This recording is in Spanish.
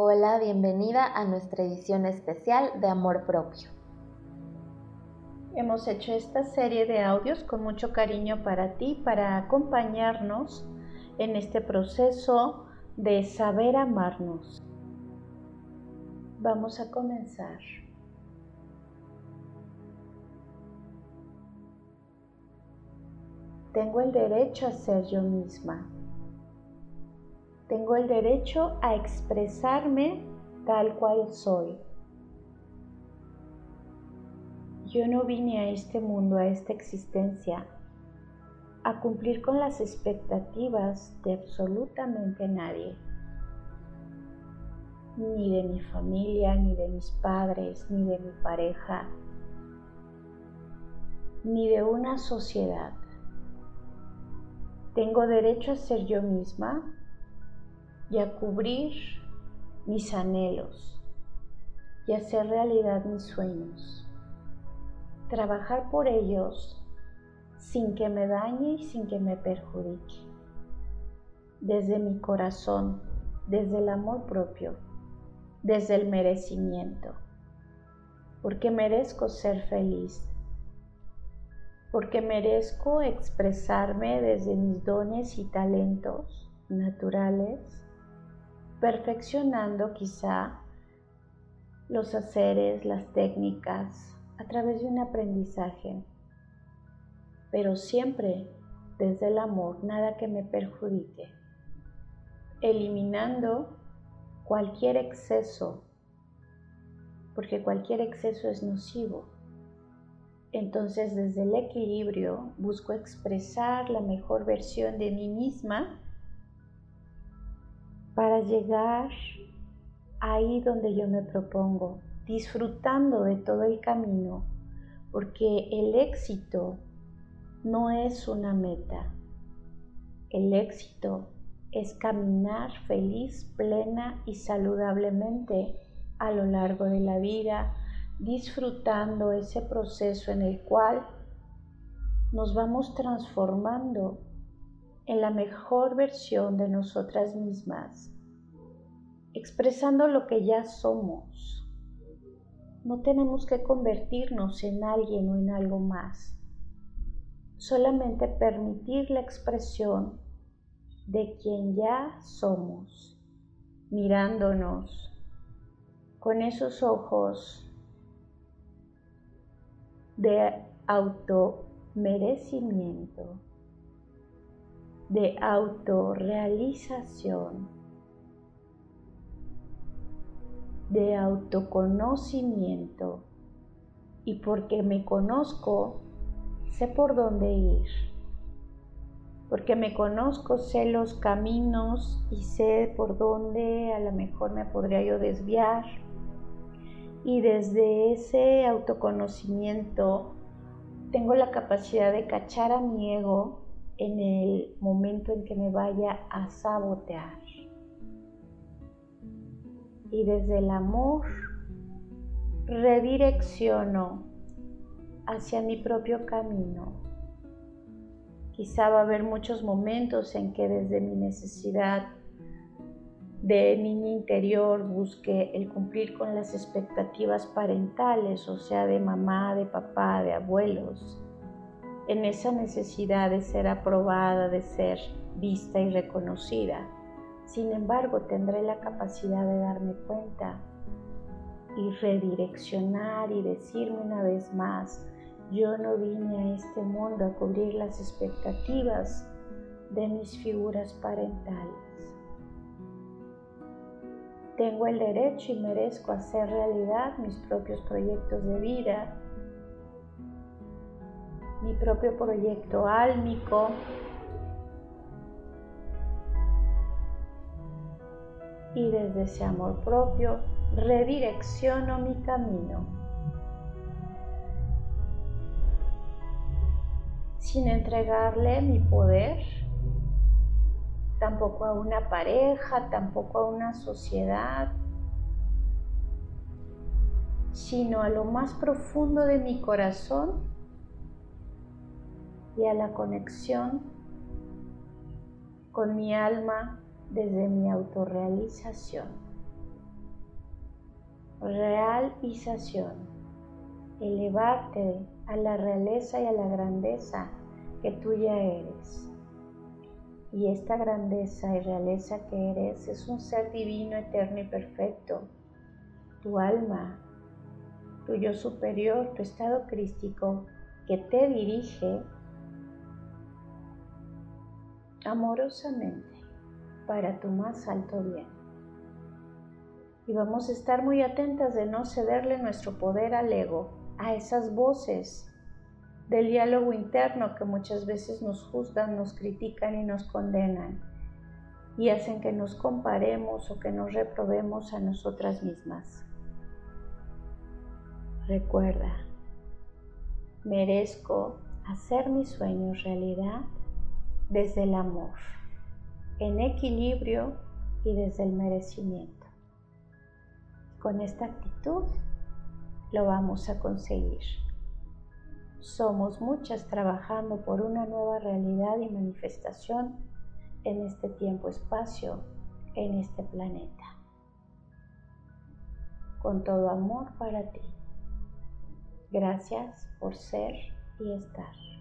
Hola, bienvenida a nuestra edición especial de Amor Propio. Hemos hecho esta serie de audios con mucho cariño para ti, para acompañarnos en este proceso de saber amarnos. Vamos a comenzar. Tengo el derecho a ser yo misma. Tengo el derecho a expresarme tal cual soy. Yo no vine a este mundo, a esta existencia, a cumplir con las expectativas de absolutamente nadie. Ni de mi familia, ni de mis padres, ni de mi pareja, ni de una sociedad. Tengo derecho a ser yo misma y a cubrir mis anhelos y hacer realidad mis sueños. Trabajar por ellos sin que me dañe y sin que me perjudique. Desde mi corazón, desde el amor propio, desde el merecimiento. Porque merezco ser feliz. Porque merezco expresarme desde mis dones y talentos naturales perfeccionando quizá los haceres, las técnicas a través de un aprendizaje, pero siempre desde el amor, nada que me perjudique, eliminando cualquier exceso, porque cualquier exceso es nocivo. Entonces desde el equilibrio busco expresar la mejor versión de mí misma para llegar ahí donde yo me propongo, disfrutando de todo el camino, porque el éxito no es una meta. El éxito es caminar feliz, plena y saludablemente a lo largo de la vida, disfrutando ese proceso en el cual nos vamos transformando en la mejor versión de nosotras mismas, expresando lo que ya somos. No tenemos que convertirnos en alguien o en algo más, solamente permitir la expresión de quien ya somos, mirándonos con esos ojos de automerecimiento de autorrealización, de autoconocimiento. Y porque me conozco, sé por dónde ir. Porque me conozco, sé los caminos y sé por dónde a lo mejor me podría yo desviar. Y desde ese autoconocimiento tengo la capacidad de cachar a mi ego en el momento en que me vaya a sabotear. Y desde el amor redirecciono hacia mi propio camino. Quizá va a haber muchos momentos en que desde mi necesidad de niña interior busque el cumplir con las expectativas parentales, o sea, de mamá, de papá, de abuelos en esa necesidad de ser aprobada, de ser vista y reconocida. Sin embargo, tendré la capacidad de darme cuenta y redireccionar y decirme una vez más, yo no vine a este mundo a cubrir las expectativas de mis figuras parentales. Tengo el derecho y merezco hacer realidad mis propios proyectos de vida mi propio proyecto álmico. Y desde ese amor propio redirecciono mi camino. Sin entregarle mi poder, tampoco a una pareja, tampoco a una sociedad, sino a lo más profundo de mi corazón y a la conexión con mi alma desde mi autorrealización. realización, elevarte a la realeza y a la grandeza que tú ya eres. Y esta grandeza y realeza que eres es un ser divino, eterno y perfecto. Tu alma, tu yo superior, tu estado crístico que te dirige amorosamente para tu más alto bien. Y vamos a estar muy atentas de no cederle nuestro poder al ego, a esas voces del diálogo interno que muchas veces nos juzgan, nos critican y nos condenan y hacen que nos comparemos o que nos reprobemos a nosotras mismas. Recuerda, merezco hacer mis sueños realidad desde el amor, en equilibrio y desde el merecimiento. Con esta actitud lo vamos a conseguir. Somos muchas trabajando por una nueva realidad y manifestación en este tiempo-espacio, en este planeta. Con todo amor para ti. Gracias por ser y estar.